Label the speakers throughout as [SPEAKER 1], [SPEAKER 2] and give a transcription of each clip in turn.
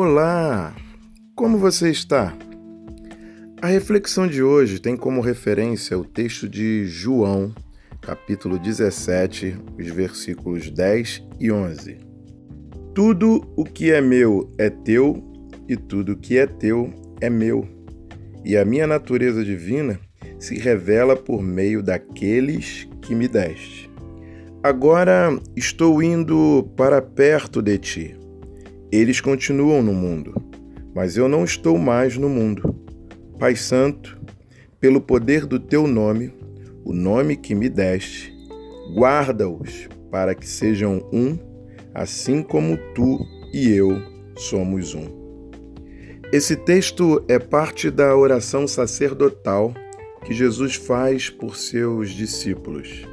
[SPEAKER 1] Olá! Como você está? A reflexão de hoje tem como referência o texto de João, capítulo 17, os versículos 10 e 11. Tudo o que é meu é teu, e tudo o que é teu é meu. E a minha natureza divina se revela por meio daqueles que me deste. Agora estou indo para perto de ti eles continuam no mundo, mas eu não estou mais no mundo. Pai Santo, pelo poder do teu nome, o nome que me deste, guarda-os para que sejam um, assim como tu e eu somos um. Esse texto é parte da oração sacerdotal que Jesus faz por seus discípulos.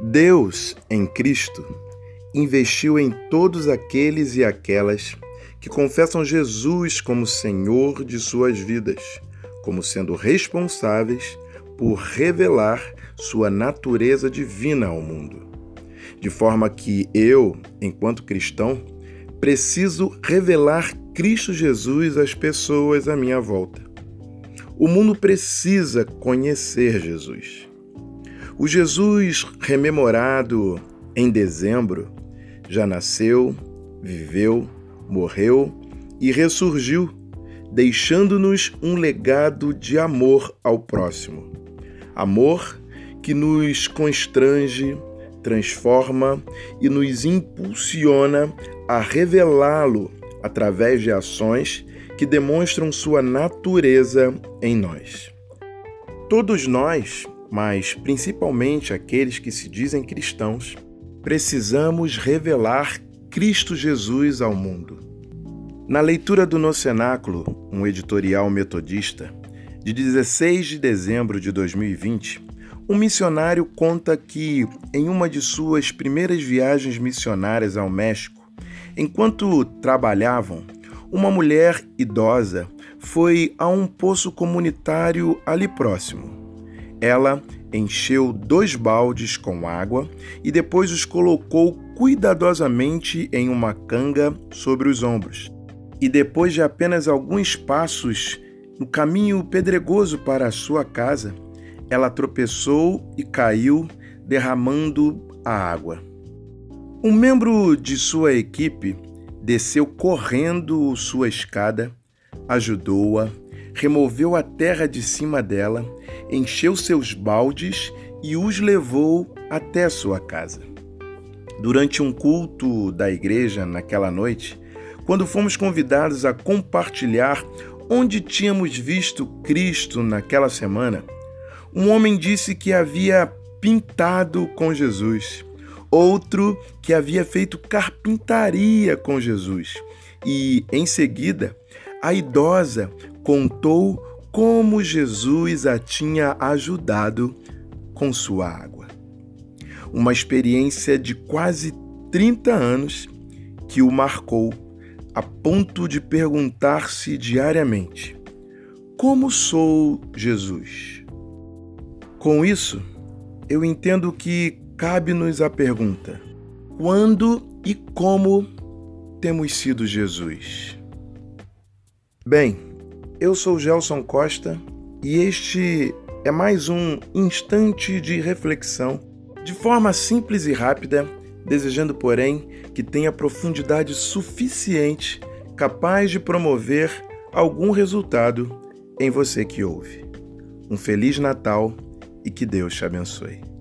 [SPEAKER 1] Deus, em Cristo, investiu em todos aqueles e aquelas que confessam Jesus como Senhor de suas vidas, como sendo responsáveis por revelar sua natureza divina ao mundo. De forma que eu, enquanto cristão, preciso revelar Cristo Jesus às pessoas à minha volta. O mundo precisa conhecer Jesus. O Jesus rememorado em dezembro já nasceu, viveu, morreu e ressurgiu, deixando-nos um legado de amor ao próximo. Amor que nos constrange, transforma e nos impulsiona a revelá-lo através de ações que demonstram sua natureza em nós. Todos nós, mas principalmente aqueles que se dizem cristãos, precisamos revelar Cristo Jesus ao mundo. Na leitura do Nocenáculo, um editorial metodista, de 16 de dezembro de 2020, um missionário conta que, em uma de suas primeiras viagens missionárias ao México, enquanto trabalhavam, uma mulher idosa foi a um poço comunitário ali próximo. Ela encheu dois baldes com água e depois os colocou cuidadosamente em uma canga sobre os ombros. E depois de apenas alguns passos no caminho pedregoso para a sua casa, ela tropeçou e caiu, derramando a água. Um membro de sua equipe desceu correndo sua escada, ajudou-a removeu a terra de cima dela, encheu seus baldes e os levou até sua casa. Durante um culto da igreja naquela noite, quando fomos convidados a compartilhar onde tínhamos visto Cristo naquela semana, um homem disse que havia pintado com Jesus, outro que havia feito carpintaria com Jesus, e, em seguida, a idosa contou como Jesus a tinha ajudado com sua água. Uma experiência de quase 30 anos que o marcou a ponto de perguntar-se diariamente: Como sou Jesus? Com isso, eu entendo que cabe-nos a pergunta: quando e como temos sido Jesus? Bem, eu sou Gelson Costa e este é mais um instante de reflexão, de forma simples e rápida, desejando, porém, que tenha profundidade suficiente capaz de promover algum resultado em você que ouve. Um Feliz Natal e que Deus te abençoe.